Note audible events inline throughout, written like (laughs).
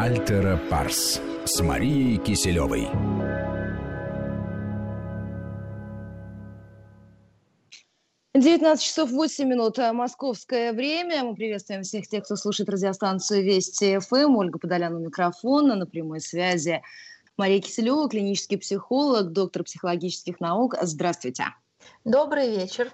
Альтера Парс с Марией Киселевой. Девятнадцать часов восемь минут. Э, московское время. Мы приветствуем всех тех, кто слушает радиостанцию Вести ФМ. Ольга Подолян у микрофона. На прямой связи Мария Киселева, клинический психолог, доктор психологических наук. Здравствуйте. Добрый вечер.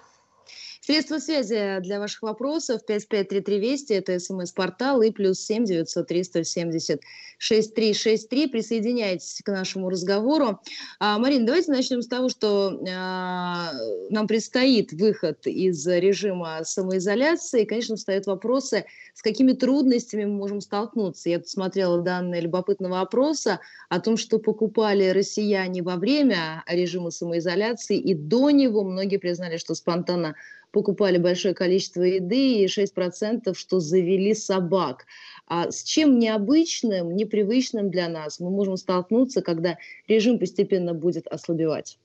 Средства связи для ваших вопросов 553320, это смс-портал и плюс 7 903 170 6363. Присоединяйтесь к нашему разговору. А, Марина, давайте начнем с того, что а, нам предстоит выход из режима самоизоляции. И, конечно, встают вопросы, с какими трудностями мы можем столкнуться. Я посмотрела данные любопытного опроса о том, что покупали россияне во время режима самоизоляции и до него. Многие признали, что спонтанно покупали большое количество еды и 6%, что завели собак. А с чем необычным, непривычным для нас мы можем столкнуться, когда режим постепенно будет ослабевать?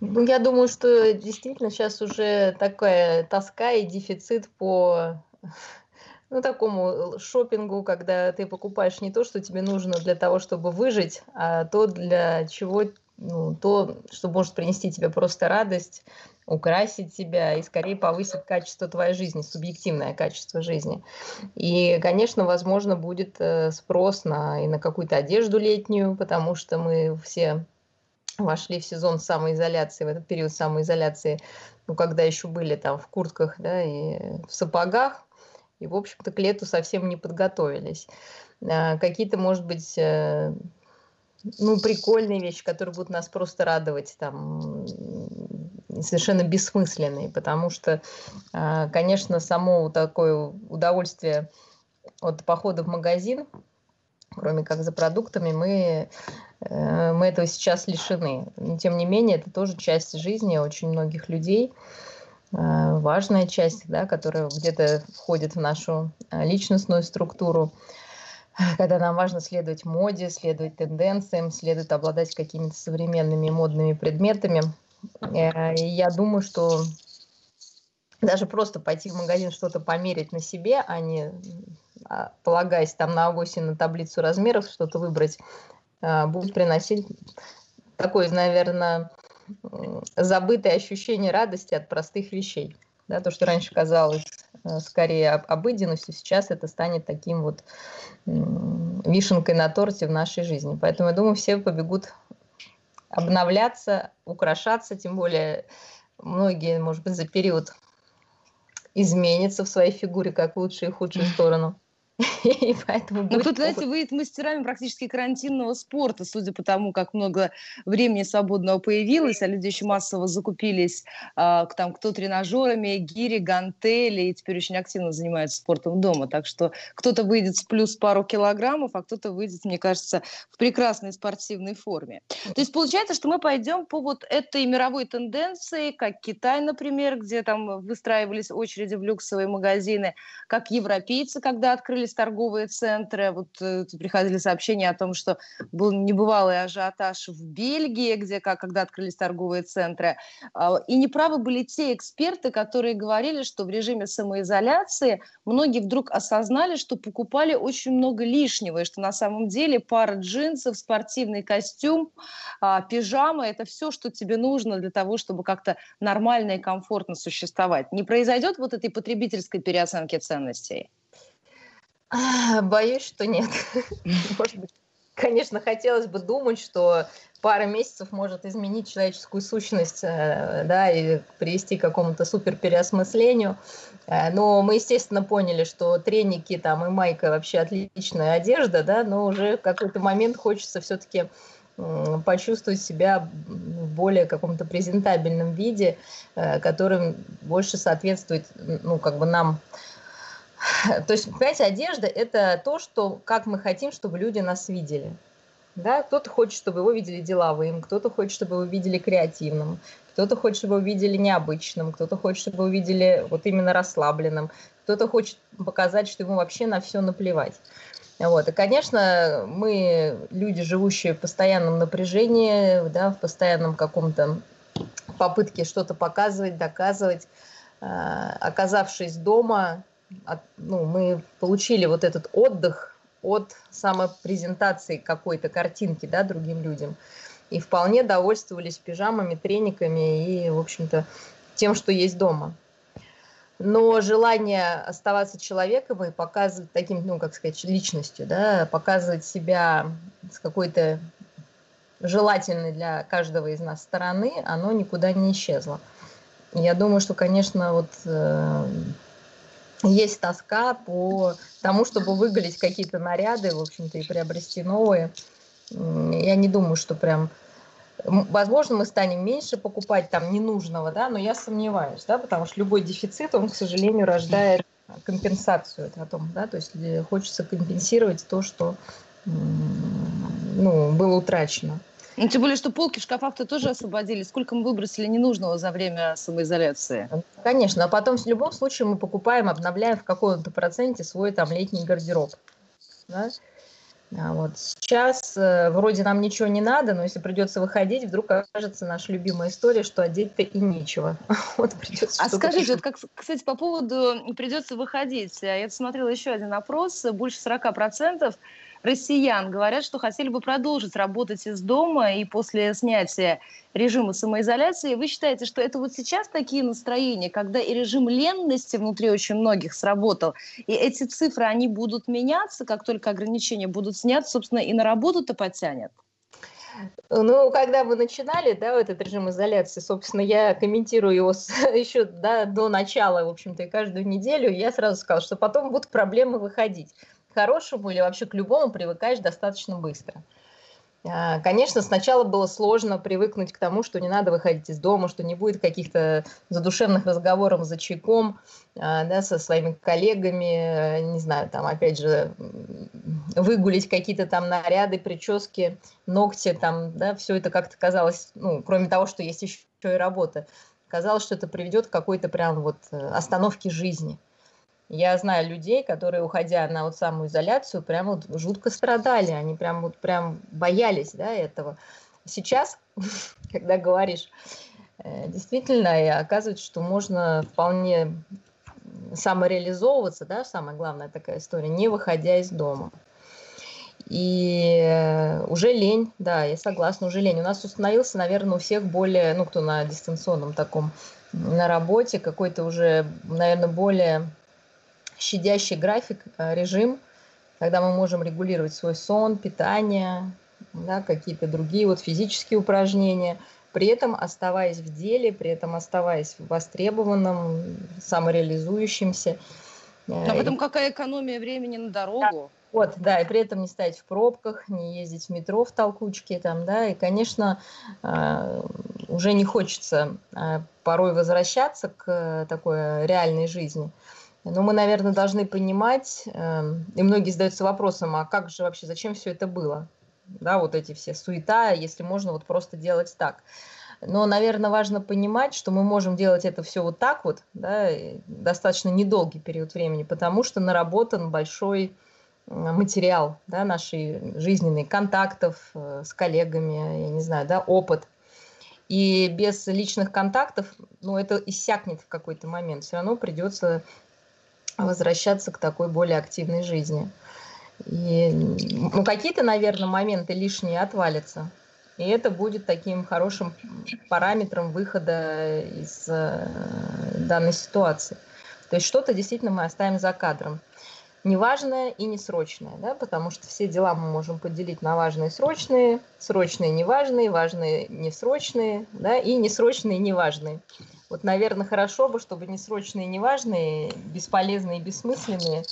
Ну, я думаю, что действительно сейчас уже такая тоска и дефицит по (laughs) ну, такому шопингу, когда ты покупаешь не то, что тебе нужно для того, чтобы выжить, а то, для чего, ну, то, что может принести тебе просто радость, украсить тебя и скорее повысить качество твоей жизни, субъективное качество жизни. И, конечно, возможно, будет э, спрос на, и на какую-то одежду летнюю, потому что мы все вошли в сезон самоизоляции, в этот период самоизоляции, ну, когда еще были там в куртках, да, и в сапогах, и, в общем-то, к лету совсем не подготовились. А, какие-то, может быть, э, ну, прикольные вещи, которые будут нас просто радовать, там, совершенно бессмысленные, потому что, а, конечно, само такое удовольствие от похода в магазин, кроме как за продуктами, мы, э, мы этого сейчас лишены. Но, тем не менее, это тоже часть жизни очень многих людей, а, важная часть, да, которая где-то входит в нашу а, личностную структуру (laughs) когда нам важно следовать моде, следовать тенденциям, следует обладать какими-то современными модными предметами. Э, и я думаю, что даже просто пойти в магазин что-то померить на себе, а не а, полагаясь там на авосе на таблицу размеров, что-то выбрать, а, будет приносить такое, наверное, забытое ощущение радости от простых вещей. Да, то, что раньше казалось э, скорее обыденностью, сейчас это станет таким вот вишенкой на торте в нашей жизни. Поэтому я думаю, все побегут обновляться, украшаться, тем более многие, может быть, за период изменятся в своей фигуре как в лучшую и худшую сторону. (laughs) И поэтому ну, тут, знаете, выйдет мастерами практически карантинного спорта, судя по тому, как много времени свободного появилось, а люди еще массово закупились, а, там, кто тренажерами, гири, гантели, и теперь очень активно занимаются спортом дома. Так что кто-то выйдет с плюс пару килограммов, а кто-то выйдет, мне кажется, в прекрасной спортивной форме. То есть получается, что мы пойдем по вот этой мировой тенденции, как Китай, например, где там выстраивались очереди в люксовые магазины, как европейцы, когда открылись открылись торговые центры. Вот э, приходили сообщения о том, что был небывалый ажиотаж в Бельгии, где как, когда открылись торговые центры. Э, и неправы были те эксперты, которые говорили, что в режиме самоизоляции многие вдруг осознали, что покупали очень много лишнего, и что на самом деле пара джинсов, спортивный костюм, э, пижама – это все, что тебе нужно для того, чтобы как-то нормально и комфортно существовать. Не произойдет вот этой потребительской переоценки ценностей? (laughs) Боюсь, что нет. (laughs) Может быть, конечно, хотелось бы думать, что пара месяцев может изменить человеческую сущность, э, да, и привести к какому-то супер переосмыслению. Э, но мы, естественно, поняли, что треники там и майка вообще отличная одежда, да, но уже в какой-то момент хочется все-таки почувствовать себя в более каком-то презентабельном виде, э, которым больше соответствует, ну, как бы нам, (laughs) То есть, понимаете, одежда – это то, что, как мы хотим, чтобы люди нас видели. Да? Кто-то хочет, чтобы его видели деловым, кто-то хочет, чтобы его видели креативным, кто-то хочет, чтобы его видели необычным, кто-то хочет, чтобы его видели вот именно расслабленным, кто-то хочет показать, что ему вообще на все наплевать. Вот. И, конечно, мы люди, живущие в постоянном напряжении, да, в постоянном каком-то попытке что-то показывать, доказывать, а, оказавшись дома, от, ну, мы получили вот этот отдых от самопрезентации какой-то картинки да, другим людям. И вполне довольствовались пижамами, трениками и, в общем-то, тем, что есть дома. Но желание оставаться человеком и показывать таким, ну, как сказать, личностью, да, показывать себя с какой-то желательной для каждого из нас стороны, оно никуда не исчезло. Я думаю, что, конечно, вот э, есть тоска по тому, чтобы выголить какие-то наряды, в общем-то, и приобрести новые. Я не думаю, что прям... Возможно, мы станем меньше покупать там ненужного, да, но я сомневаюсь, да, потому что любой дефицит, он, к сожалению, рождает компенсацию о том, да, то есть хочется компенсировать то, что ну, было утрачено. Ну, тем более, что полки в шкафах-то тоже освободили. Сколько мы выбросили ненужного за время самоизоляции? Конечно, а потом в любом случае мы покупаем, обновляем в каком-то проценте свой там летний гардероб. Да? А вот сейчас э, вроде нам ничего не надо, но если придется выходить, вдруг окажется наша любимая история, что одеть-то и нечего. (laughs) Вот придется. А скажите, вот как, кстати, по поводу придется выходить. Я смотрела еще один опрос, больше 40 процентов россиян говорят, что хотели бы продолжить работать из дома и после снятия режима самоизоляции. Вы считаете, что это вот сейчас такие настроения, когда и режим ленности внутри очень многих сработал, и эти цифры, они будут меняться, как только ограничения будут сняты, собственно, и на работу-то потянет? Ну, когда мы начинали, да, этот режим изоляции, собственно, я комментирую его с, (laughs) еще да, до начала, в общем-то, и каждую неделю, я сразу сказала, что потом будут проблемы выходить хорошему или вообще к любому привыкаешь достаточно быстро. А, конечно, сначала было сложно привыкнуть к тому, что не надо выходить из дома, что не будет каких-то задушевных разговоров за чайком а, да, со своими коллегами, не знаю, там, опять же, выгулить какие-то там наряды, прически, ногти, там, да, все это как-то казалось, ну, кроме того, что есть еще и работа, казалось, что это приведет к какой-то прям вот э, остановке жизни. Я знаю людей, которые, уходя на вот самую изоляцию, прям вот жутко страдали, они прям вот прям боялись да, этого. Сейчас, (laughs) когда говоришь, э, действительно, оказывается, что можно вполне самореализовываться, да, самая главная такая история, не выходя из дома. И э, уже лень, да, я согласна, уже лень. У нас установился, наверное, у всех более, ну, кто на дистанционном таком, на работе, какой-то уже, наверное, более щадящий график, э, режим, когда мы можем регулировать свой сон, питание, да, какие-то другие вот физические упражнения, при этом оставаясь в деле, при этом оставаясь востребованным, самореализующимся. А в этом какая экономия времени на дорогу? Вот, да, и при этом не стоять в пробках, не ездить в метро в толкучке, там, да, и, конечно, э, уже не хочется э, порой возвращаться к такой реальной жизни. Но мы, наверное, должны понимать, эм, и многие задаются вопросом, а как же вообще, зачем все это было? Да, вот эти все суета, если можно вот просто делать так. Но, наверное, важно понимать, что мы можем делать это все вот так вот, да, достаточно недолгий период времени, потому что наработан большой материал, да, нашей жизненной, контактов э, с коллегами, я не знаю, да, опыт. И без личных контактов, ну, это иссякнет в какой-то момент. Все равно придется возвращаться к такой более активной жизни. И ну, какие-то, наверное, моменты лишние отвалятся. И это будет таким хорошим параметром выхода из э, данной ситуации. То есть что-то действительно мы оставим за кадром. Неважное и несрочное, да, потому что все дела мы можем поделить на важные срочные, срочные неважные, важные несрочные, да, и несрочные неважные. Вот, наверное, хорошо бы, чтобы несрочные, неважные, бесполезные и бессмысленные,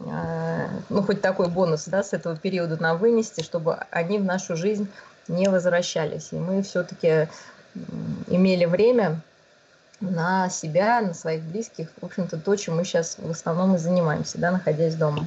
э, ну, хоть такой бонус, да, с этого периода нам вынести, чтобы они в нашу жизнь не возвращались. И мы все-таки имели время на себя, на своих близких, в общем-то, то, чем мы сейчас в основном и занимаемся, да, находясь дома.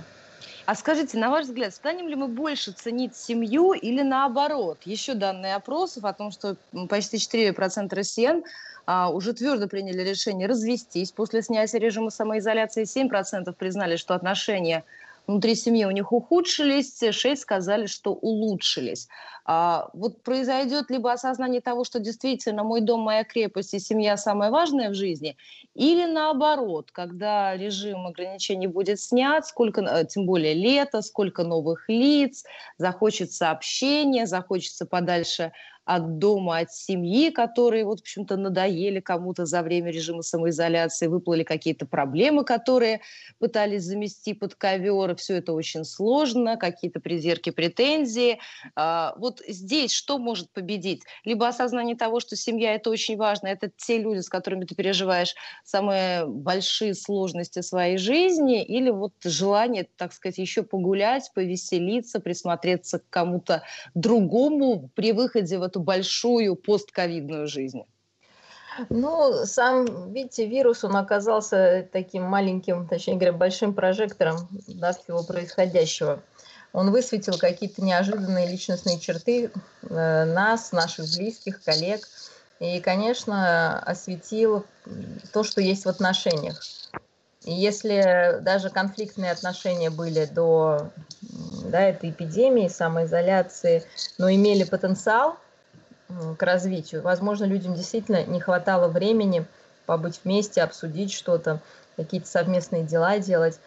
А скажите, на ваш взгляд, станем ли мы больше ценить семью или наоборот? Еще данные опросов о том, что почти 4% россиян а, уже твердо приняли решение развестись после снятия режима самоизоляции. 7% признали, что отношения внутри семьи у них ухудшились, 6 сказали, что улучшились. А, вот произойдет либо осознание того, что действительно мой дом, моя крепость и семья самое важное в жизни, или наоборот, когда режим ограничений будет снят, сколько, э, тем более лето, сколько новых лиц, захочется общения, захочется подальше от дома, от семьи, которые, вот, в общем-то, надоели кому-то за время режима самоизоляции, выплыли какие-то проблемы, которые пытались замести под ковер. Все это очень сложно, какие-то придирки, претензии. А, вот здесь что может победить? Либо осознание того, что семья – это очень важно, это те люди, с которыми ты переживаешь самые большие сложности своей жизни, или вот желание, так сказать, еще погулять, повеселиться, присмотреться к кому-то другому при выходе в эту большую постковидную жизнь? Ну, сам, видите, вирус, он оказался таким маленьким, точнее говоря, большим прожектором да, всего происходящего. Он высветил какие-то неожиданные личностные черты э, нас, наших близких, коллег. И, конечно, осветил то, что есть в отношениях. И если даже конфликтные отношения были до да, этой эпидемии, самоизоляции, но имели потенциал – к развитию. Возможно, людям действительно не хватало времени побыть вместе, обсудить что-то, какие-то совместные дела делать,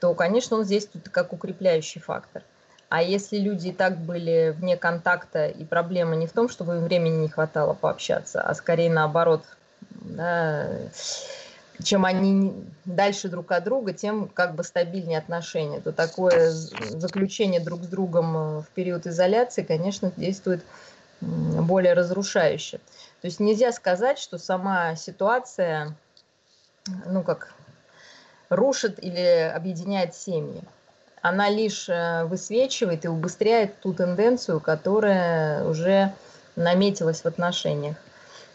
то, конечно, он здесь тут как укрепляющий фактор. А если люди и так были вне контакта, и проблема не в том, чтобы им времени не хватало пообщаться, а скорее наоборот, да, чем они дальше друг от друга, тем как бы стабильнее отношения, то такое заключение друг с другом э, в период изоляции, конечно, действует более разрушающе. То есть нельзя сказать, что сама ситуация, ну как, рушит или объединяет семьи. Она лишь э, высвечивает и убыстряет ту тенденцию, которая уже наметилась в отношениях.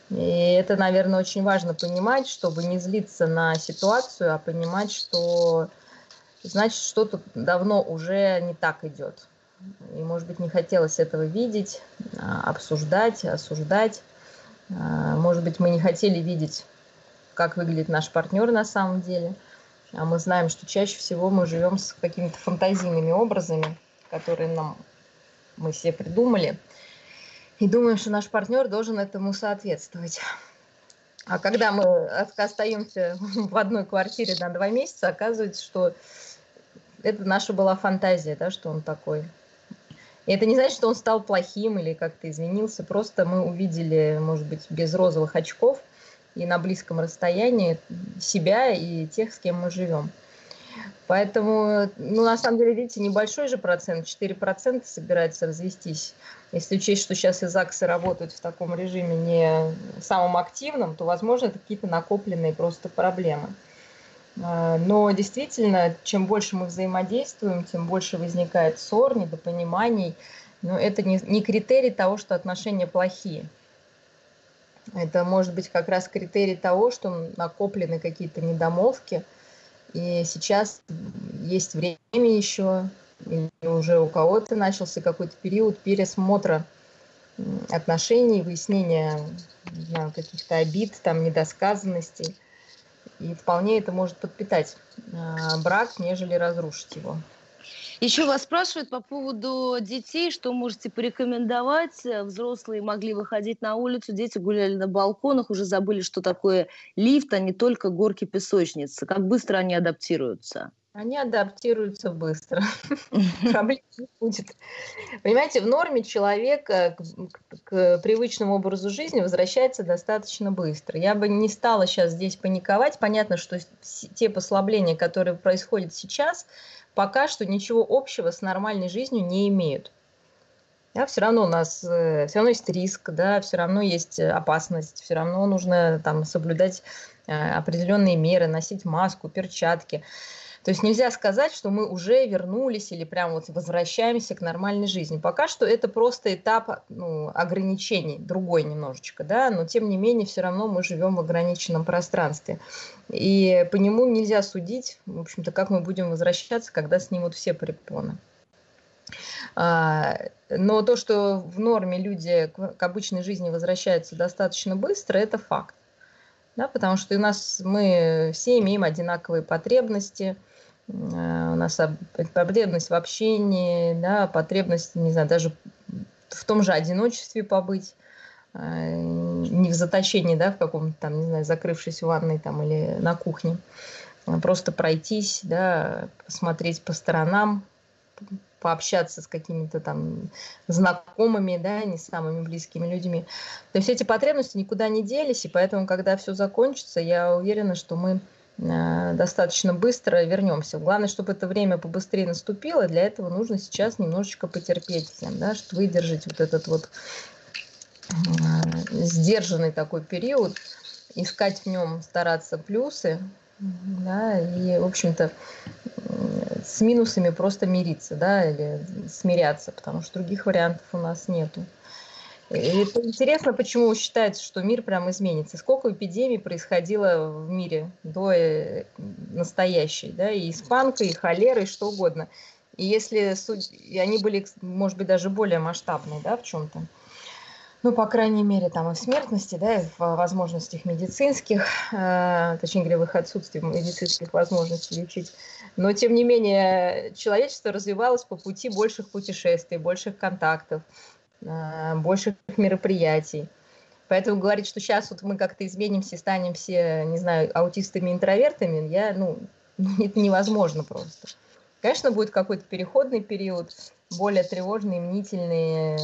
И это, наверное, очень важно понимать, чтобы не злиться на ситуацию, а понимать, что значит что-то давно уже не так идет. И, может быть, не хотелось этого видеть, а, обсуждать, осуждать. А, может быть, мы не хотели видеть, как выглядит наш партнер на самом деле. А мы знаем, что чаще всего мы живем с какими-то фантазийными образами, которые нам мы себе придумали. И думаем, что наш партнер должен этому соответствовать. А когда мы остаемся (laughs) в одной квартире на два месяца, оказывается, что это наша была фантазия, да, что он такой. И это не значит, что он стал плохим или как-то изменился. Просто мы увидели, может быть, без розовых очков и на близком расстоянии себя и тех, с кем мы живем. Поэтому, ну, на самом деле, видите, небольшой же процент, 4% собирается развестись. Если учесть, что сейчас и ЗАГСы работают в таком режиме не самым активном, то, возможно, это какие-то накопленные просто проблемы. А, но действительно, чем больше мы взаимодействуем, тем больше возникает ссор, недопониманий. Но это не, не критерий того, что отношения плохие. Это может быть как раз критерий того, что накоплены какие-то недомолвки, и сейчас есть время еще, или уже у кого-то начался какой-то период пересмотра отношений, выяснения каких-то обид, там, недосказанностей. И вполне это может подпитать а, брак, нежели разрушить его. Еще вас спрашивают по поводу детей, что можете порекомендовать. Взрослые могли выходить на улицу, дети гуляли на балконах, уже забыли, что такое лифт, а не только горки песочницы. Как быстро они адаптируются? Они адаптируются быстро. Проблем не будет. Понимаете, в норме человек к, к привычному образу жизни возвращается достаточно быстро. Я бы не стала сейчас здесь паниковать. Понятно, что те послабления, которые происходят сейчас, пока что ничего общего с нормальной жизнью не имеют. Да, все равно у нас э, все равно есть риск, да, все равно есть опасность, все равно нужно там соблюдать э, определенные меры, носить маску, перчатки. То есть нельзя сказать, что мы уже вернулись или прям вот возвращаемся к нормальной жизни. Пока что это просто этап ну, ограничений, другой немножечко, да, но тем не менее все равно мы живем в ограниченном пространстве. И по нему нельзя судить, в общем-то, как мы будем возвращаться, когда снимут все препоны. А, но то, что в норме люди к обычной жизни возвращаются достаточно быстро, это факт. Да, потому что у нас мы все имеем одинаковые потребности – у нас потребность в общении, да, потребность, не знаю, даже в том же одиночестве побыть, не в заточении, да, в каком-то там, не знаю, закрывшись в ванной там или на кухне, а просто пройтись, да, посмотреть по сторонам, пообщаться с какими-то там знакомыми, да, не самыми близкими людьми. То есть эти потребности никуда не делись, и поэтому, когда все закончится, я уверена, что мы э, достаточно быстро вернемся. Главное, чтобы это время побыстрее наступило. Для этого нужно сейчас немножечко потерпеть всем, да, чтобы выдержать вот этот вот э, сдержанный такой период, искать в нем, стараться плюсы, да, и, в общем-то, с минусами просто мириться, да, или смиряться, потому что других вариантов у нас нету. Это интересно, почему считается, что мир прям изменится. Сколько эпидемий происходило в мире до э, настоящей, да, и испанка, и холера, и что угодно. И если и они были, может быть, даже более масштабные, да, в чем-то ну, по крайней мере, там и в смертности, да, и в возможностях медицинских, э, точнее говоря, в их отсутствии медицинских возможностей лечить. Но, тем не менее, человечество развивалось по пути больших путешествий, больших контактов, больших мероприятий. Поэтому говорить, что сейчас вот мы как-то изменимся и станем все, не знаю, аутистами-интровертами, я, ну, (laughs) это невозможно просто. Конечно, будет какой-то переходный период, более тревожный, мнительный,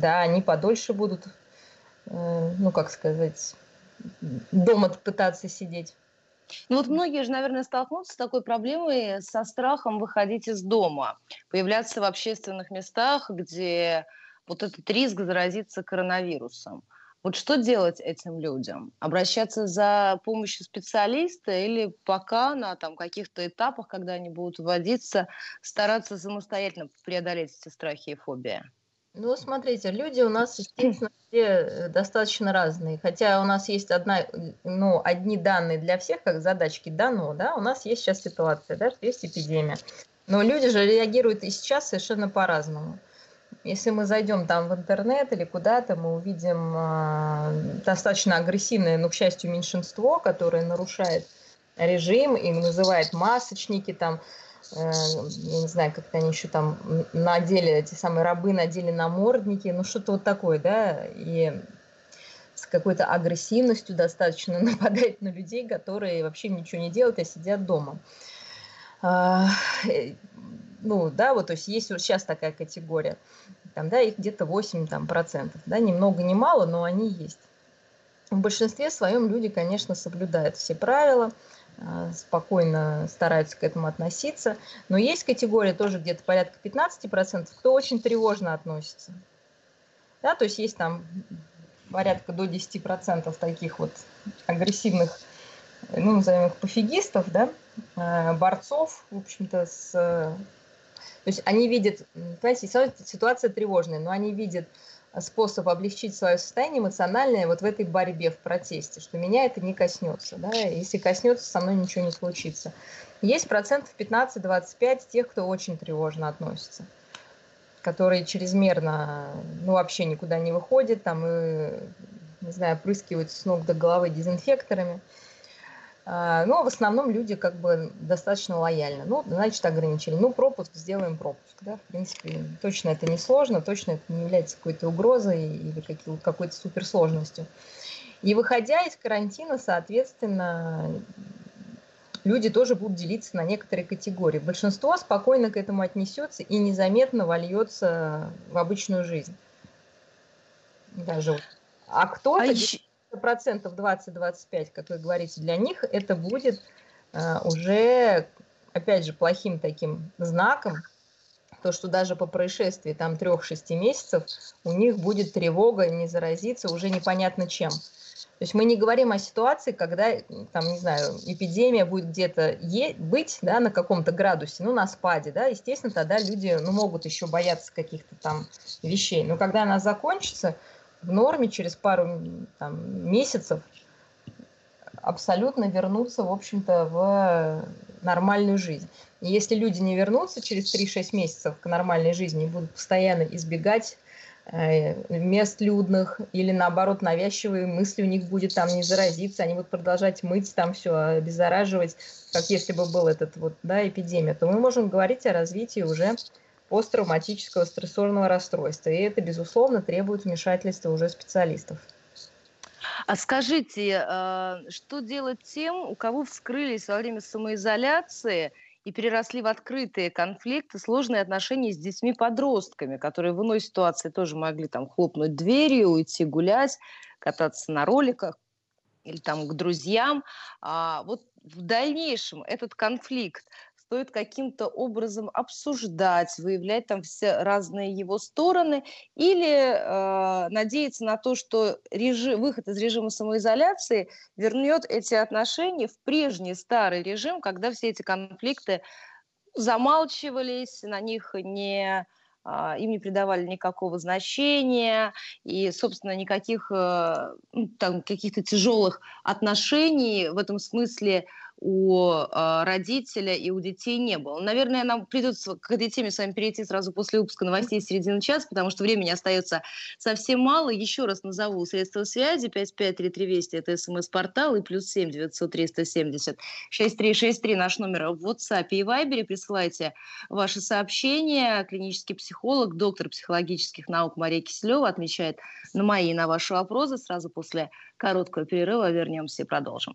да, они подольше будут, э, ну, как сказать, дома пытаться сидеть. Ну вот многие же, наверное, столкнутся с такой проблемой, со страхом выходить из дома, появляться в общественных местах, где вот этот риск заразиться коронавирусом. Вот что делать этим людям? Обращаться за помощью специалиста или пока на там, каких-то этапах, когда они будут вводиться, стараться самостоятельно преодолеть эти страхи и фобии? Ну, смотрите, люди у нас, (clears throat) естественно, все э, достаточно разные. Хотя у нас есть одна, ну, одни данные для всех, как задачки дано, да, у нас есть сейчас ситуация, да, что есть эпидемия. Но люди же реагируют и сейчас совершенно по-разному. Если мы зайдем там в интернет или куда-то, мы увидим э, достаточно агрессивное, но, к счастью, меньшинство, которое нарушает режим и называет масочники, там, я не знаю, как-то они еще там надели, эти самые рабы надели намордники, ну что-то вот такое, да, и с какой-то агрессивностью достаточно (laughs) нападает на людей, которые вообще ничего не делают, а сидят дома. А, э, ну, да, вот, то есть есть вот сейчас такая категория, там, да, их где-то 8 там, процентов, да, ни много, ни мало, но они есть. В большинстве своем люди, конечно, соблюдают все правила, спокойно стараются к этому относиться. Но есть категория тоже где-то порядка 15%, кто очень тревожно относится. Да, то есть есть там порядка до 10% таких вот агрессивных, ну, назовем их пофигистов, да, а, борцов, в общем-то, с... То есть они видят, понимаете, ситуация тревожная, но они видят способ облегчить свое состояние эмоциональное вот в этой борьбе, в протесте, что меня это не коснется. Да? Если коснется, со мной ничего не случится. Есть процентов 15-25 тех, кто очень тревожно относится, которые чрезмерно, ну, вообще никуда не выходят, там, и, не знаю, опрыскивают с ног до головы дезинфекторами. Но в основном люди как бы достаточно лояльны. Ну, значит, ограничили. Ну, пропуск, сделаем пропуск. Да? В принципе, точно это не сложно, точно это не является какой-то угрозой или какой-то суперсложностью. И выходя из карантина, соответственно, люди тоже будут делиться на некоторые категории. Большинство спокойно к этому отнесется и незаметно вольется в обычную жизнь. Даже. А кто-то... А еще процентов 20-25, как вы говорите, для них это будет э, уже, опять же, плохим таким знаком, то, что даже по происшествии там 3-6 месяцев у них будет тревога не заразиться уже непонятно чем. То есть мы не говорим о ситуации, когда, там, не знаю, эпидемия будет где-то быть, да, на каком-то градусе, ну, на спаде, да, естественно, тогда люди, ну, могут еще бояться каких-то там вещей. Но когда она закончится, в норме через пару там, месяцев абсолютно вернуться, в общем-то, в нормальную жизнь. И если люди не вернутся через 3-6 месяцев к нормальной жизни и будут постоянно избегать э, мест людных, или наоборот навязчивые мысли у них будет там не заразиться, они будут продолжать мыть там все, обеззараживать, как если бы был этот вот, да, эпидемия, то мы можем говорить о развитии уже посттравматического стрессорного расстройства. И это, безусловно, требует вмешательства уже специалистов. А скажите, э, что делать тем, у кого вскрылись во время самоизоляции и переросли в открытые конфликты, сложные отношения с детьми-подростками, которые в иной ситуации тоже могли там хлопнуть дверью, уйти гулять, кататься на роликах или там к друзьям. А вот в дальнейшем этот конфликт стоит каким-то образом обсуждать, выявлять там все разные его стороны, или э, надеяться на то, что режим, выход из режима самоизоляции вернет эти отношения в прежний старый режим, когда все эти конфликты замалчивались, на них не а, им не придавали никакого значения, и, собственно, никаких э, ну, там, каких-то тяжелых отношений в этом смысле у э, родителя и у детей не было. Наверное, нам придется к этой теме с вами перейти сразу после выпуска новостей середины часа, потому что времени остается совсем мало. Еще раз назову средства связи 553320 это смс-портал и плюс 7 900 370 6363 наш номер в WhatsApp и Viber. Присылайте ваши сообщения. Клинический психолог, доктор психологических наук Мария Киселева отвечает на мои и на ваши вопросы. Сразу после короткого перерыва вернемся и продолжим.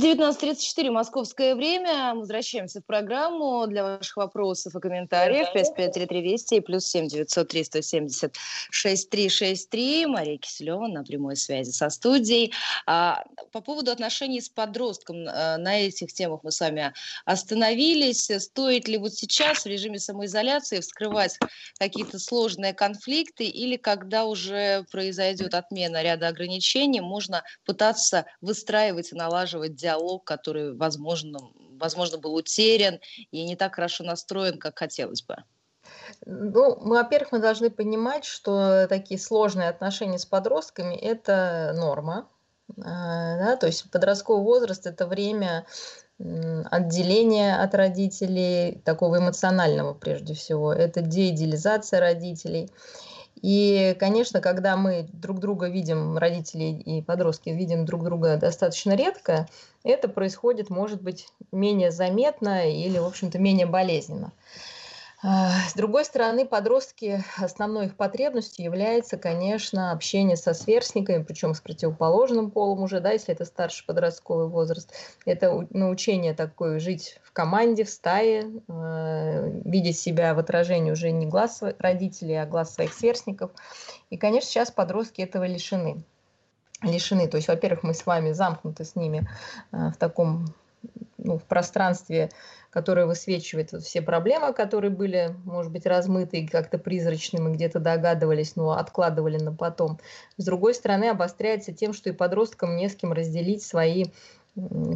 19.34 московское время. Мы возвращаемся в программу для ваших вопросов и комментариев. 553320 и плюс 7 900 370 6363. Мария Киселева на прямой связи со студией. А, по поводу отношений с подростком, а, на этих темах мы с вами остановились. Стоит ли вот сейчас в режиме самоизоляции вскрывать какие-то сложные конфликты или когда уже произойдет отмена ряда ограничений, можно пытаться выстраивать и налаживать диалог диалог, который, возможно, возможно, был утерян и не так хорошо настроен, как хотелось бы? Ну, во-первых, мы должны понимать, что такие сложные отношения с подростками – это норма. А, да, то есть подростковый возраст – это время отделения от родителей, такого эмоционального прежде всего. Это деидеализация родителей. И, конечно, когда мы друг друга видим, родители и подростки видим друг друга достаточно редко, это происходит, может быть, менее заметно или, в общем-то, менее болезненно. А, с другой стороны, подростки, основной их потребностью является, конечно, общение со сверстниками, причем с противоположным полом уже, да, если это старший подростковый возраст. Это научение такое жить в команде, в стае, э, видеть себя в отражении уже не глаз родителей, а глаз своих сверстников. И, конечно, сейчас подростки этого лишены. Лишены. То есть, во-первых, мы с вами замкнуты с ними э, в таком ну, в пространстве которая высвечивает все проблемы, которые были, может быть, размыты и как-то призрачны, мы где-то догадывались, но откладывали на потом. С другой стороны, обостряется тем, что и подросткам не с кем разделить свои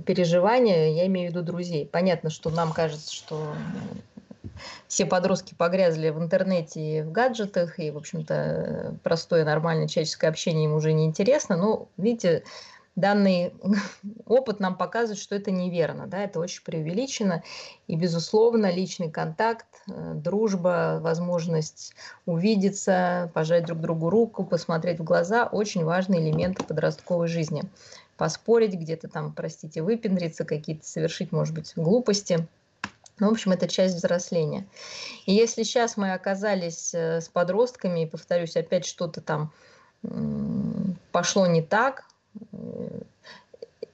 переживания, я имею в виду друзей. Понятно, что нам кажется, что все подростки погрязли в интернете и в гаджетах, и, в общем-то, простое нормальное человеческое общение им уже не интересно. Но, видите, данный (laughs) опыт нам показывает, что это неверно, да, это очень преувеличено. И, безусловно, личный контакт, э, дружба, возможность увидеться, пожать друг другу руку, посмотреть в глаза – очень важные элементы подростковой жизни. Поспорить где-то там, простите, выпендриться, какие-то совершить, может быть, глупости – ну, в общем, это часть взросления. И если сейчас мы оказались э, с подростками, и, повторюсь, опять что-то там пошло не так,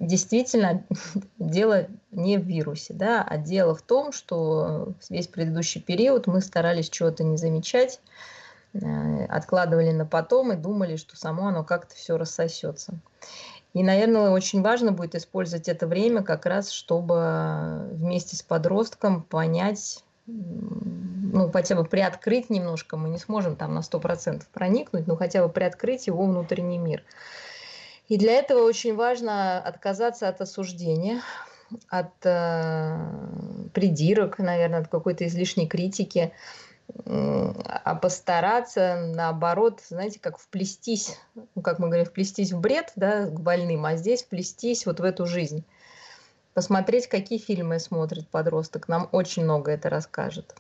действительно (laughs) дело не в вирусе, да, а дело в том, что весь предыдущий период мы старались чего-то не замечать, э, откладывали на потом и думали, что само оно как-то все рассосется. И, наверное, очень важно будет использовать это время как раз, чтобы вместе с подростком понять, ну, хотя бы приоткрыть немножко, мы не сможем там на 100% проникнуть, но хотя бы приоткрыть его внутренний мир. И для этого очень важно отказаться от осуждения, от э, придирок, наверное, от какой-то излишней критики, а постараться, наоборот, знаете, как вплестись, ну, как мы говорим, вплестись в бред, да, к больным, а здесь вплестись вот в эту жизнь. Посмотреть, какие фильмы смотрит подросток, нам очень много это расскажет.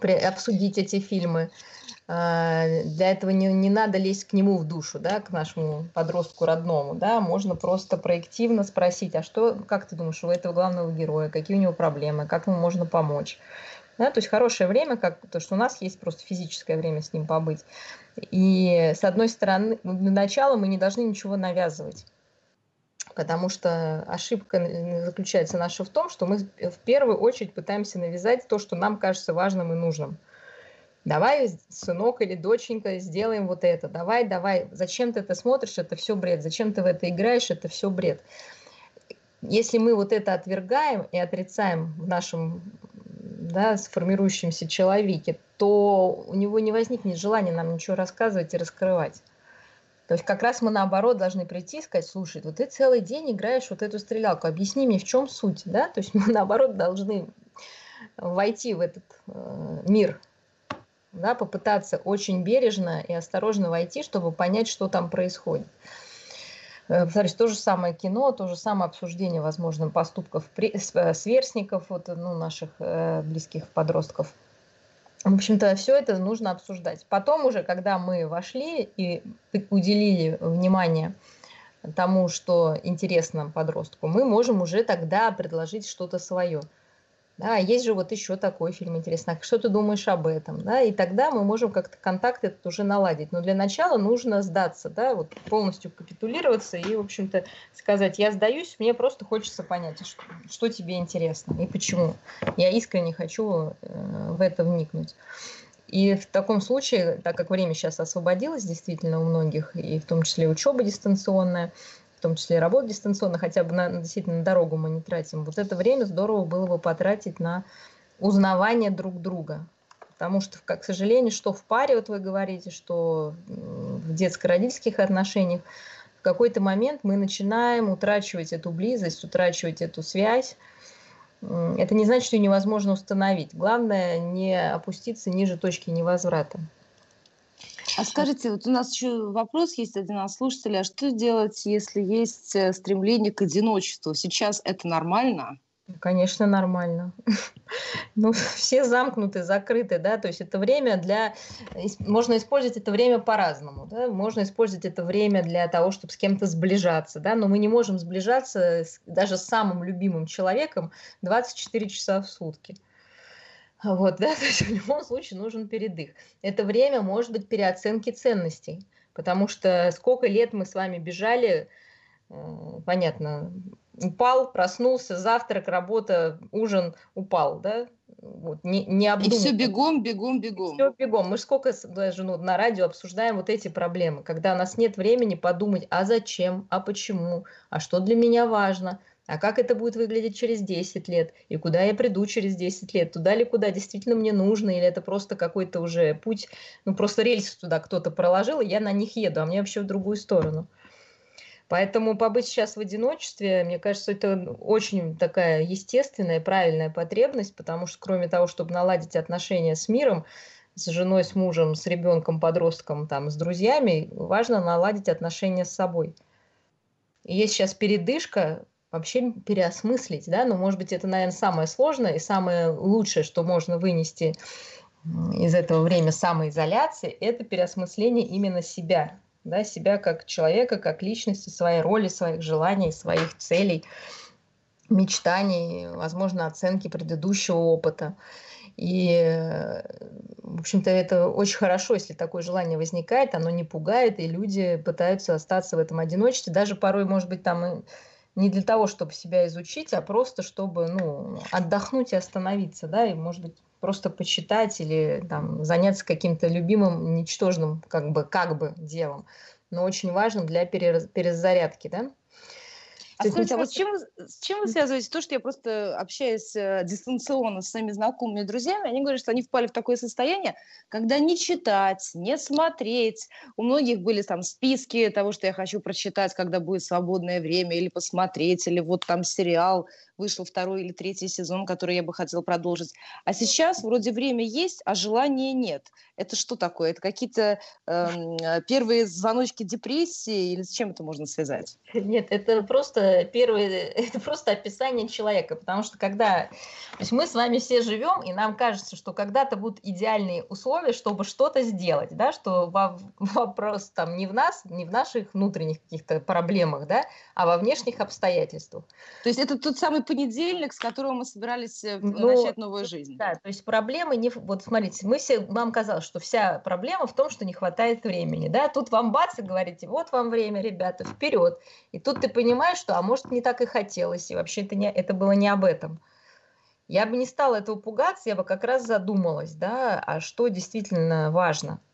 При, обсудить эти фильмы. А, для этого не, не надо лезть к нему в душу, да, к нашему подростку родному, да, можно просто проективно спросить, а что, как ты думаешь, у этого главного героя, какие у него проблемы, как ему можно помочь. Да, то есть хорошее время, как то, что у нас есть просто физическое время с ним побыть. И с одной стороны, для начала мы не должны ничего навязывать. Потому что ошибка заключается наша в том, что мы в первую очередь пытаемся навязать то, что нам кажется важным и нужным. Давай, сынок или доченька, сделаем вот это. Давай, давай. Зачем ты это смотришь? Это все бред. Зачем ты в это играешь? Это все бред. Если мы вот это отвергаем и отрицаем в нашем да, сформирующемся человеке, то у него не возникнет желания нам ничего рассказывать и раскрывать. То есть как раз мы наоборот должны прийти и сказать, слушай, вот ты целый день играешь вот эту стрелялку, объясни мне, в чем суть, да? То есть мы (laughs) наоборот должны войти в этот э, мир, да, попытаться очень бережно и осторожно войти, чтобы понять, что там происходит. Э, повторюсь, то же самое кино, то же самое обсуждение, возможно, поступков э, сверстников, вот, ну, наших э, близких подростков. В общем-то, все это нужно обсуждать. Потом уже, когда мы вошли и уделили внимание тому, что интересно подростку, мы можем уже тогда предложить что-то свое – да, есть же вот еще такой фильм интересный. Что ты думаешь об этом? Да? И тогда мы можем как-то контакт этот уже наладить. Но для начала нужно сдаться, да, вот полностью капитулироваться и, в общем-то, сказать, я сдаюсь, мне просто хочется понять, что, что тебе интересно и почему. Я искренне хочу э, в это вникнуть. И в таком случае, так как время сейчас освободилось действительно у многих, и в том числе учеба дистанционная, том числе работу дистанционно, хотя бы на, действительно на дорогу мы не тратим. Вот это время здорово было бы потратить на узнавание друг друга. Потому что, как, к сожалению, что в паре, вот вы говорите, что в детско-родительских отношениях, в какой-то момент мы начинаем утрачивать эту близость, утрачивать эту связь. Это не значит, что ее невозможно установить. Главное не опуститься ниже точки невозврата. А скажите, вот у нас еще вопрос есть один от слушателя. А что делать, если есть э, стремление к одиночеству? Сейчас это нормально? Конечно, нормально. (laughs) Ну, (laughs) все замкнуты, закрыты, да, то есть это время для... Можно использовать это время по-разному, да, можно использовать это время для того, чтобы с кем-то сближаться, да, но мы не можем сближаться даже с самым любимым человеком 24 часа в сутки. Вот, (laughs) да, то есть в любом случае нужен передых. Это время может быть переоценки ценностей, потому что сколько лет мы с вами бежали, э, понятно, упал, проснулся, завтрак, работа, ужин, упал, да, вот, не, не обдумать. И все бегом, бегом, бегом. Все бегом. Мы сколько даже ну, на радио обсуждаем вот эти проблемы, когда у нас нет времени подумать, а зачем, а почему, а что для меня важно, а как это будет выглядеть через 10 лет? И куда я приду через 10 лет? Туда ли куда действительно мне нужно? Или это просто какой-то уже путь, ну просто рельсы туда кто-то проложил, и я на них еду, а мне вообще в другую сторону. Поэтому побыть сейчас в одиночестве, мне кажется, это очень такая естественная, правильная потребность, потому что кроме того, чтобы наладить отношения с миром, с женой, с мужем, с ребенком, подростком, там, с друзьями, важно наладить отношения с собой. И есть сейчас передышка, вообще переосмыслить, да, но, может быть, это, наверное, самое сложное и самое лучшее, что можно вынести из этого времени самоизоляции, это переосмысление именно себя, да, себя как человека, как личности, своей роли, своих желаний, своих целей, мечтаний, возможно, оценки предыдущего опыта. И, в общем-то, это очень хорошо, если такое желание возникает, оно не пугает, и люди пытаются остаться в этом одиночестве. Даже порой, может быть, там не для того, чтобы себя изучить, а просто чтобы ну, отдохнуть и остановиться, да, и, может быть, просто почитать или там, заняться каким-то любимым, ничтожным как бы, как бы делом, но очень важным для перезарядки, да. А скажите, а вот с чем, с чем вы связываете то, что я просто общаюсь э, дистанционно с своими знакомыми и друзьями, они говорят, что они впали в такое состояние, когда не читать, не смотреть. У многих были там списки того, что я хочу прочитать, когда будет свободное время, или посмотреть, или вот там сериал, вышел второй или третий сезон, который я бы хотела продолжить. А сейчас вроде время есть, а желания нет. Это что такое? Это какие-то э, первые звоночки депрессии или с чем это можно связать? Нет, это просто первое, (laughs) это просто описание человека, потому что когда, то есть мы с вами все живем, и нам кажется, что когда-то будут идеальные условия, чтобы что-то сделать, да, что (laughs) вопрос там не в нас, не в наших внутренних каких-то проблемах, да, а во внешних обстоятельствах. То есть это тот самый понедельник, с которого мы собирались э, ну, начать новую жизнь. Да, то есть проблемы не... Вот смотрите, мы все, нам казалось, что вся проблема в том, что не хватает времени, да, тут вам бац и говорите, вот вам время, ребята, вперед. И тут ты понимаешь, что, а может, не так и хотелось, и вообще это, не, это было не об этом. Я бы не стала этого пугаться, я бы как раз задумалась, да, а что действительно важно –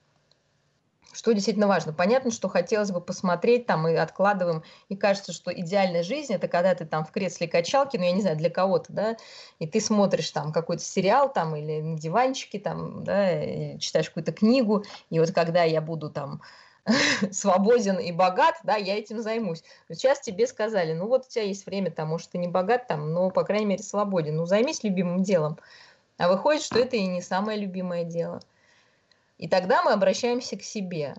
что действительно важно. Понятно, что хотелось бы посмотреть там и откладываем, и кажется, что идеальная жизнь это когда ты там в кресле качалки, ну я не знаю, для кого-то, да, и ты смотришь там какой-то сериал там или на диванчике там, да, читаешь какую-то книгу, и вот когда я буду там (laughs) свободен и богат, да, я этим займусь. Сейчас тебе сказали, ну вот у тебя есть время, там, может, ты не богат, там, но, по крайней мере, свободен. Ну, займись любимым делом. А выходит, что это и не самое любимое дело. И тогда мы обращаемся к себе.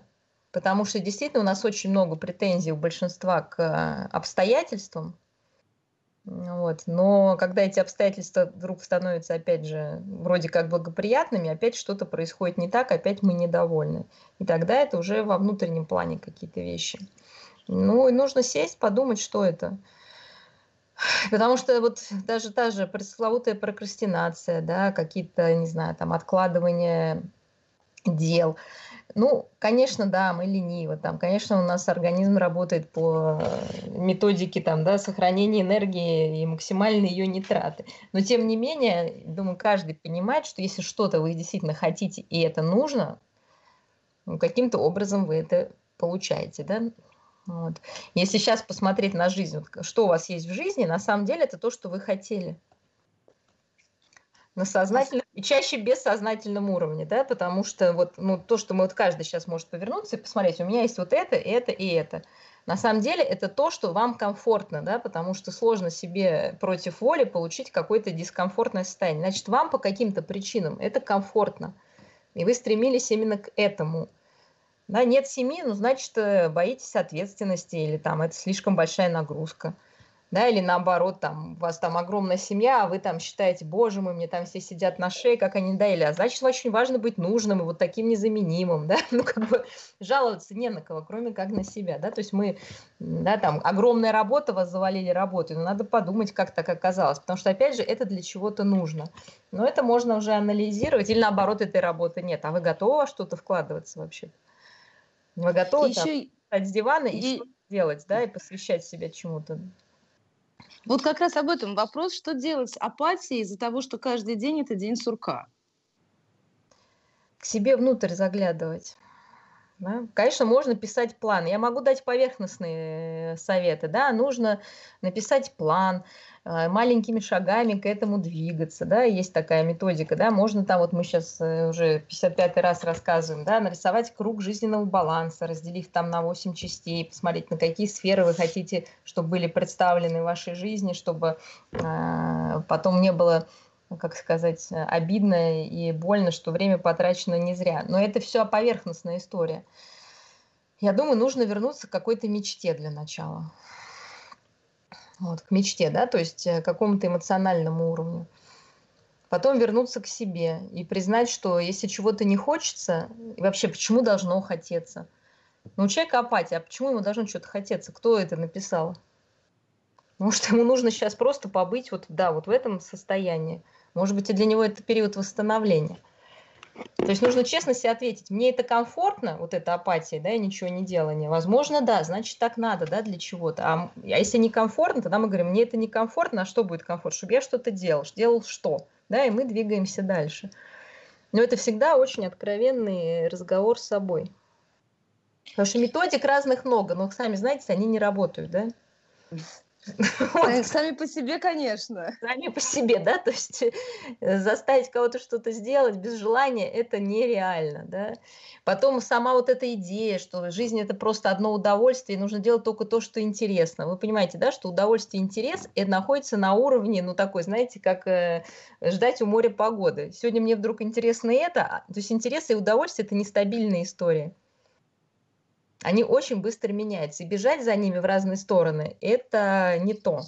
Потому что действительно у нас очень много претензий у большинства к э, обстоятельствам. Вот. Но когда эти обстоятельства вдруг становятся, опять же, вроде как благоприятными, опять что-то происходит не так, опять мы недовольны. И тогда это уже во внутреннем плане какие-то вещи. Ну, и нужно сесть, подумать, что это. Потому что вот даже та же пресловутая прокрастинация, да, какие-то, не знаю, там откладывание дел. Ну, конечно, да, мы ленивы, там, конечно, у нас организм работает по методике там, да, сохранения энергии и максимальной ее нитраты. Но, тем не менее, думаю, каждый понимает, что если что-то вы действительно хотите и это нужно, ну, каким-то образом вы это получаете, да. Вот. Если сейчас посмотреть на жизнь, что у вас есть в жизни, на самом деле это то, что вы хотели на сознательном и чаще бессознательном уровне, да, потому что вот ну, то, что мы вот каждый сейчас может повернуться и посмотреть, у меня есть вот это, это и это. На самом деле это то, что вам комфортно, да, потому что сложно себе против воли получить какое-то дискомфортное состояние. Значит, вам по каким-то причинам это комфортно, и вы стремились именно к этому. Да, нет семьи, ну, значит, э, боитесь ответственности или там это слишком большая нагрузка да, или наоборот, там, у вас там огромная семья, а вы там считаете, боже мой, мне там все сидят на шее, как они доели, а значит, очень важно быть нужным и вот таким незаменимым, (laughs) да, ну, как бы жаловаться не на кого, кроме как на себя, да, то есть мы, да, там, огромная работа, вас завалили работой, но надо подумать, как так оказалось, потому что, опять же, это для чего-то нужно, но это можно уже анализировать, или наоборот, этой работы нет, а вы готовы что-то вкладываться вообще? Вы готовы Еще... там, встать с дивана и, и... делать, да, и посвящать себя чему-то? Вот как раз об этом вопрос, что делать с апатией из-за того, что каждый день это день сурка? К себе внутрь заглядывать. Да? Конечно, можно писать план. Я могу дать поверхностные советы. Да? Нужно написать план, а, маленькими шагами к этому двигаться, да, есть такая методика, да, можно там, вот мы сейчас э, уже 55 раз рассказываем, да, нарисовать круг жизненного баланса, разделив там на 8 частей, посмотреть, на какие сферы вы хотите, чтобы были представлены в вашей жизни, чтобы э, потом не было как сказать, обидно и больно, что время потрачено не зря. Но это все поверхностная история. Я думаю, нужно вернуться к какой-то мечте для начала вот, к мечте, да, то есть э, к какому-то эмоциональному уровню. Потом вернуться к себе и признать, что если чего-то не хочется, и вообще почему должно хотеться? Ну, у человека апатия, а почему ему должно что-то хотеться? Кто это написал? Что ему нужно сейчас просто побыть вот, да, вот в этом состоянии. Может быть, и для него это период восстановления. То есть нужно честно себе ответить, мне это комфортно, вот эта апатия, да, и ничего не делание. Возможно, да, значит, так надо, да, для чего-то. А, а если некомфортно, тогда мы говорим, мне это некомфортно, а что будет комфортно? Чтобы я что-то делал, делал что, да, и мы двигаемся дальше. Но это всегда очень откровенный разговор с собой. Потому что методик разных много, но, сами знаете, они не работают, да? Сами по себе, конечно. Сами по себе, да, то есть э, заставить кого-то что-то сделать без желания – это нереально, да. Потом сама вот эта идея, что жизнь – это просто одно удовольствие, и нужно делать только то, что интересно. Вы понимаете, да, что удовольствие и интерес – это находится на уровне, ну, такой, знаете, как э, ждать у моря погоды. Сегодня мне вдруг интересно это, а, то есть интерес и удовольствие – это нестабильная история они очень быстро меняются. И бежать за ними в разные стороны – это не то.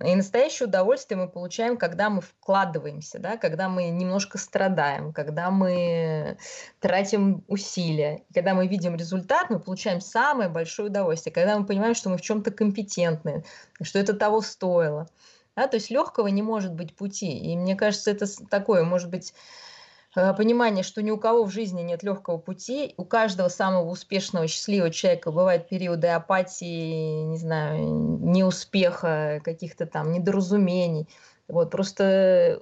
И настоящее удовольствие мы получаем, когда мы вкладываемся, да, когда мы немножко страдаем, когда мы тратим усилия. Когда мы видим результат, мы получаем самое большое удовольствие. Когда мы понимаем, что мы в чем-то компетентны, что это того стоило. Да, то есть легкого не может быть пути. И мне кажется, это такое, может быть, понимание, что ни у кого в жизни нет легкого пути, у каждого самого успешного, счастливого человека бывают периоды апатии, не знаю, неуспеха, каких-то там недоразумений. Вот, просто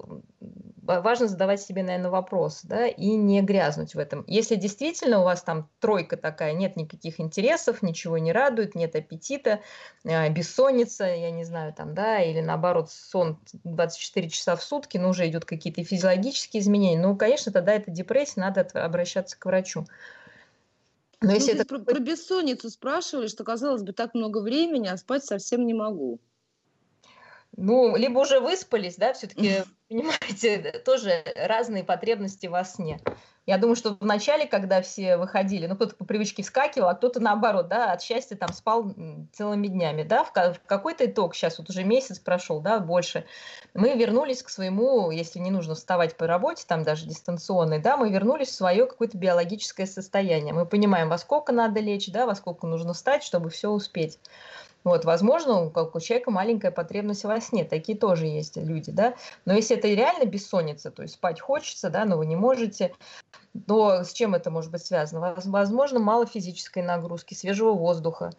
важно задавать себе, наверное, вопрос, да, и не грязнуть в этом. Если действительно у вас там тройка такая, нет никаких интересов, ничего не радует, нет аппетита, э, бессонница, я не знаю, там, да, или наоборот, сон 24 часа в сутки, но уже идут какие-то физиологические изменения, ну, конечно, тогда это депрессия, надо обращаться к врачу. Но ну, если это... про, про бессонницу спрашивали, что, казалось бы, так много времени, а спать совсем не могу. Ну, либо уже выспались, да, все-таки, понимаете, (laughs) тоже разные потребности во сне. Я думаю, что в начале, когда все выходили, ну, кто-то по привычке вскакивал, а кто-то наоборот, да, от счастья там спал целыми днями, да, в, какой-то итог, сейчас вот уже месяц прошел, да, больше, мы вернулись к своему, если не нужно вставать по работе, там даже дистанционной, да, мы вернулись в свое какое-то биологическое состояние. Мы понимаем, во сколько надо лечь, да, во сколько нужно встать, чтобы все успеть. Вот, возможно, у человека маленькая потребность во сне, такие тоже есть люди, да. Но если это реально бессонница, то есть спать хочется, да, но вы не можете, то с чем это может быть связано? Возможно, мало физической нагрузки, свежего воздуха,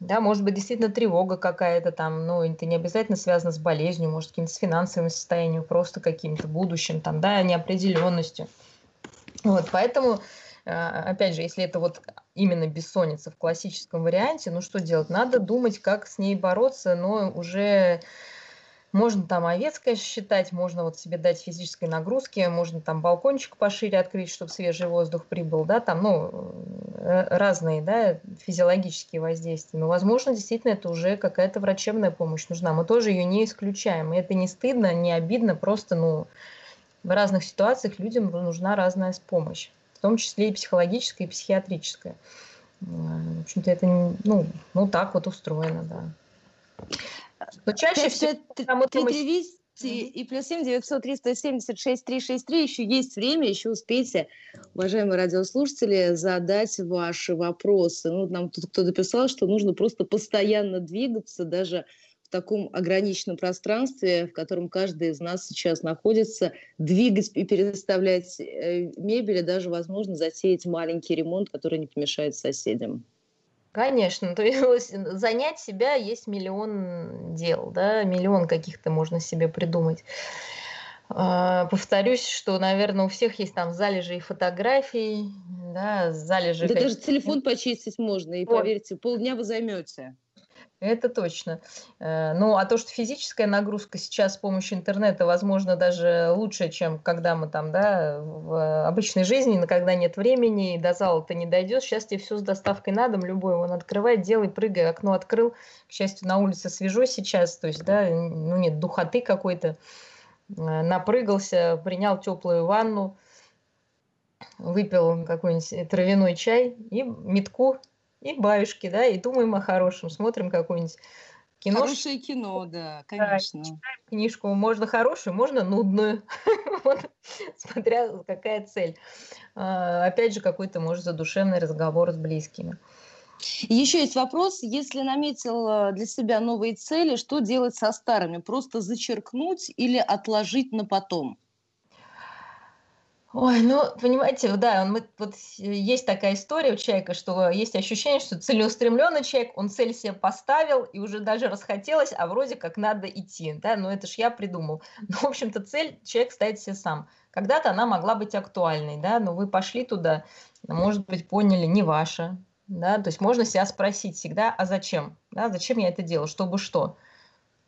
да, может быть, действительно тревога какая-то там, ну, это не обязательно связано с болезнью, может, каким-то с финансовым состоянием, просто каким-то будущим, там, да, неопределенностью. Вот, поэтому опять же, если это вот именно бессонница в классическом варианте, ну что делать? Надо думать, как с ней бороться, но уже можно там овец, конечно, считать, можно вот себе дать физической нагрузки, можно там балкончик пошире открыть, чтобы свежий воздух прибыл, да, там, ну, э, разные, да, физиологические воздействия. Но, возможно, действительно, это уже какая-то врачебная помощь нужна. Мы тоже ее не исключаем. И это не стыдно, не обидно, просто, ну, в разных ситуациях людям нужна разная помощь в том числе и психологическое, и психиатрическое. В общем-то, это ну, ну так вот устроено, да. Но чаще всего... И плюс 7 900 376 363. Еще есть время, еще успейте, уважаемые радиослушатели, задать ваши вопросы. Ну, нам тут кто-то писал, что нужно просто постоянно двигаться, даже в таком ограниченном пространстве, в котором каждый из нас сейчас находится, двигать и переставлять э, мебель, и даже, возможно, затеять маленький ремонт, который не помешает соседям. Конечно, то есть занять себя есть миллион дел, да, миллион каких-то можно себе придумать. А, повторюсь, что, наверное, у всех есть там залежи и фотографий, да, залежи... Да даже телефон почистить можно, и, вот. поверьте, полдня вы займете. Это точно. Э, ну, а то, что физическая нагрузка сейчас с помощью интернета, возможно, даже лучше, чем когда мы там, да, в обычной жизни, когда нет времени, и до зала ты не дойдешь. Сейчас тебе все с доставкой на дом, любой он открывает, делай, прыгай, окно открыл. К счастью, на улице свежо сейчас, то есть, да, ну, нет духоты какой-то. Э, напрыгался, принял теплую ванну, выпил какой-нибудь травяной чай и метку и баюшки, да, и думаем о хорошем, смотрим какое-нибудь кино. Хорошее кино, да, конечно. Да, книжку можно хорошую, можно нудную, (laughs) вот, смотря какая цель. А, опять же, какой-то, может, задушевный разговор с близкими. Еще есть вопрос, если наметил для себя новые цели, что делать со старыми? Просто зачеркнуть или отложить на потом? Ой, ну, понимаете, да, он, вот есть такая история у человека, что есть ощущение, что целеустремленный человек, он цель себе поставил, и уже даже расхотелось, а вроде как надо идти, да, но это ж я придумал. (laughs) Ну, в общем-то, цель человек ставит себе сам. Когда-то она могла быть актуальной, да, но вы пошли туда, может быть, поняли, не ваша, да, то есть можно себя спросить всегда, а зачем, да, зачем я это делаю, чтобы что,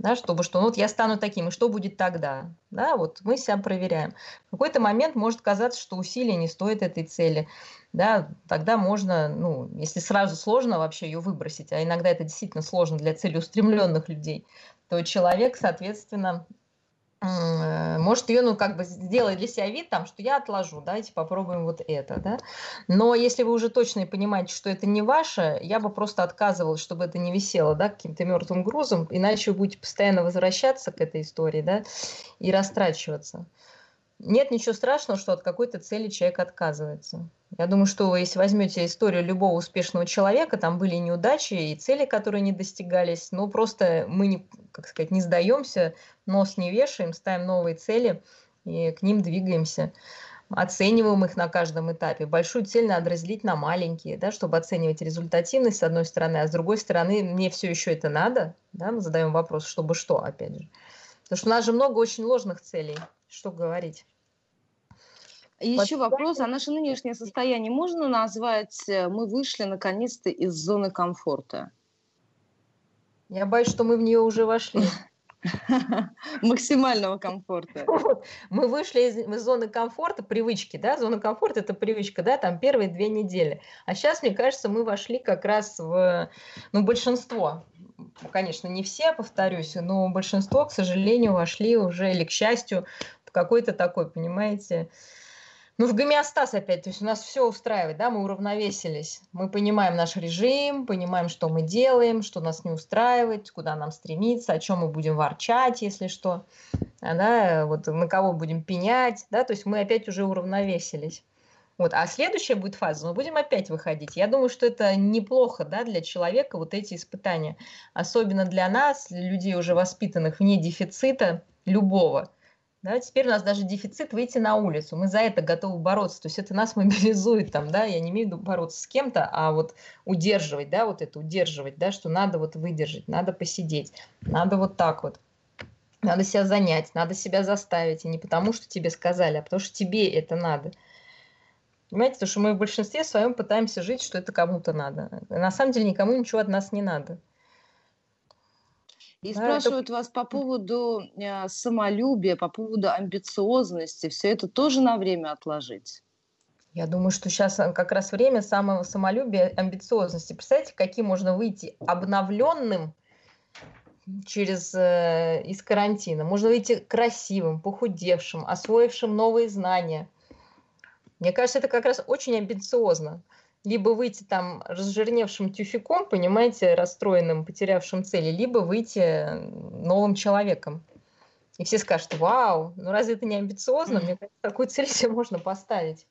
да, чтобы что, ну вот я стану таким, и что будет тогда, да, вот мы себя проверяем. В какой-то момент может казаться, что усилия не стоят этой цели, да, тогда можно, ну, если сразу сложно вообще ее выбросить, а иногда это действительно сложно для целеустремленных людей, то человек, соответственно, может ее, ну, как бы сделать для себя вид, там, что я отложу, давайте попробуем вот это, да. Но если вы уже точно понимаете, что это не ваше, я бы просто отказывалась, чтобы это не висело, да, каким-то мертвым грузом, иначе вы будете постоянно возвращаться к этой истории, да, и растрачиваться. Нет ничего страшного, что от какой-то цели человек отказывается. Я думаю, что если возьмете историю любого успешного человека, там были неудачи и цели, которые не достигались, но просто мы, не, как сказать, не сдаемся, нос не вешаем, ставим новые цели и к ним двигаемся. Оцениваем их на каждом этапе. Большую цель надо разделить на маленькие, да, чтобы оценивать результативность с одной стороны, а с другой стороны, мне все еще это надо. Да, мы задаем вопрос, чтобы что, опять же. Потому что у нас же много очень ложных целей. Что говорить? Еще вопрос, а наше нынешнее состояние можно назвать, э, мы вышли наконец-то из зоны комфорта? Я боюсь, что мы в нее уже вошли. (laughs) Максимального комфорта. Мы вышли из, из зоны комфорта, привычки, да, зона комфорта это привычка, да, там первые две недели. А сейчас, мне кажется, мы вошли как раз в, ну, большинство, конечно, не все, повторюсь, но большинство, к сожалению, вошли уже, или к счастью, в какой-то такой, понимаете, ну, в гомеостаз опять, то есть у нас все устраивает, да, мы уравновесились. Мы понимаем наш режим, понимаем, что мы делаем, что нас не устраивает, куда нам стремиться, о чем мы будем ворчать, если что, а, да, вот на кого будем пенять, да, то есть мы опять уже уравновесились. Вот. А следующая будет фаза, мы будем опять выходить. Я думаю, что это неплохо да, для человека, вот эти испытания. Особенно для нас, людей уже воспитанных вне дефицита любого – да, теперь у нас даже дефицит выйти на улицу. Мы за это готовы бороться. То есть это нас мобилизует там, да, я не имею в виду бороться с кем-то, а вот удерживать, да, вот это удерживать, да, что надо вот выдержать, надо посидеть, надо вот так вот. Надо себя занять, надо себя заставить. И не потому, что тебе сказали, а потому что тебе это надо. Понимаете, потому что мы в большинстве своем пытаемся жить, что это кому-то надо. На самом деле никому ничего от нас не надо. И да, спрашивают это... вас по поводу э, самолюбия, по поводу амбициозности. Все это тоже на время отложить? Я думаю, что сейчас э, как раз время самого самолюбия, амбициозности. Представляете, каким можно выйти обновленным через э, из карантина. Можно выйти красивым, похудевшим, освоившим новые знания. Мне кажется, это как раз очень амбициозно либо выйти там разжирневшим тюфяком, понимаете, расстроенным, потерявшим цели, либо выйти новым человеком. И все скажут, вау, ну разве это не амбициозно? Мне кажется, такую цель себе можно поставить.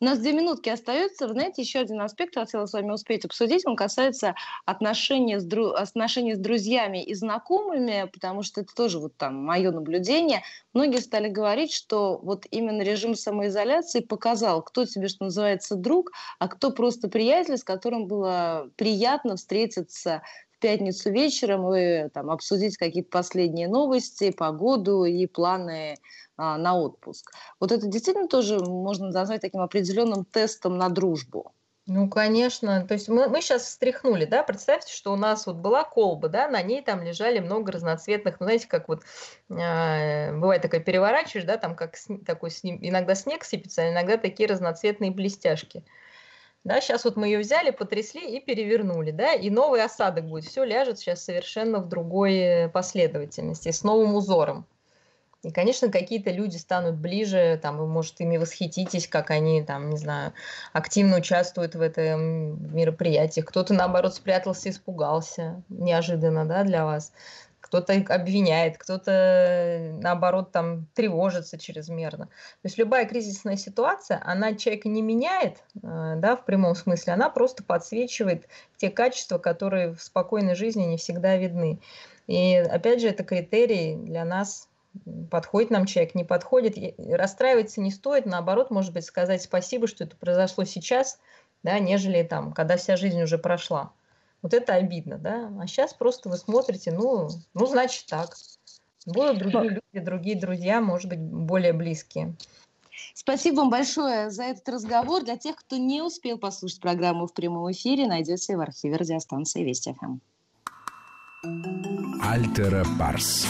У нас две минутки остается. Вы знаете, еще один аспект хотела с вами успеть обсудить. Он касается отношений с, дру... отношений с друзьями и знакомыми, потому что это тоже вот там мое наблюдение. Многие стали говорить, что вот именно режим самоизоляции показал, кто тебе, что называется, друг, а кто просто приятель, с которым было приятно встретиться пятницу вечером и там, обсудить какие-то последние новости, погоду и планы а, на отпуск. Вот это действительно тоже можно назвать таким определенным тестом на дружбу. Ну, конечно. То есть мы, мы сейчас встряхнули, да, представьте, что у нас вот была колба, да, на ней там лежали много разноцветных, ну, знаете, как вот э, бывает такая переворачиваешь, да, там как сни, такой сни, иногда снег сыпется, а иногда такие разноцветные блестяшки. Да, сейчас вот мы ее взяли, потрясли и перевернули, да, и новый осадок будет. Все ляжет сейчас совершенно в другой последовательности, с новым узором. И, конечно, какие-то люди станут ближе, там, вы, может, ими восхититесь, как они, там, не знаю, активно участвуют в этом мероприятии. Кто-то, наоборот, спрятался, испугался неожиданно, да, для вас. Кто-то обвиняет, кто-то, наоборот, там, тревожится чрезмерно. То есть любая кризисная ситуация, она человека не меняет, э, да, в прямом смысле, она просто подсвечивает те качества, которые в спокойной жизни не всегда видны. И, опять же, это критерий для нас подходит нам человек, не подходит. Расстраиваться не стоит, наоборот, может быть, сказать спасибо, что это произошло сейчас, да, нежели там, когда вся жизнь уже прошла. Вот это обидно, да. А сейчас просто вы смотрите, ну, ну значит так. Будут другие люди, другие друзья, может быть, более близкие. Спасибо вам большое за этот разговор. Для тех, кто не успел послушать программу в прямом эфире, найдется и в архиве радиостанции Вести ФМ. Альтера Парс.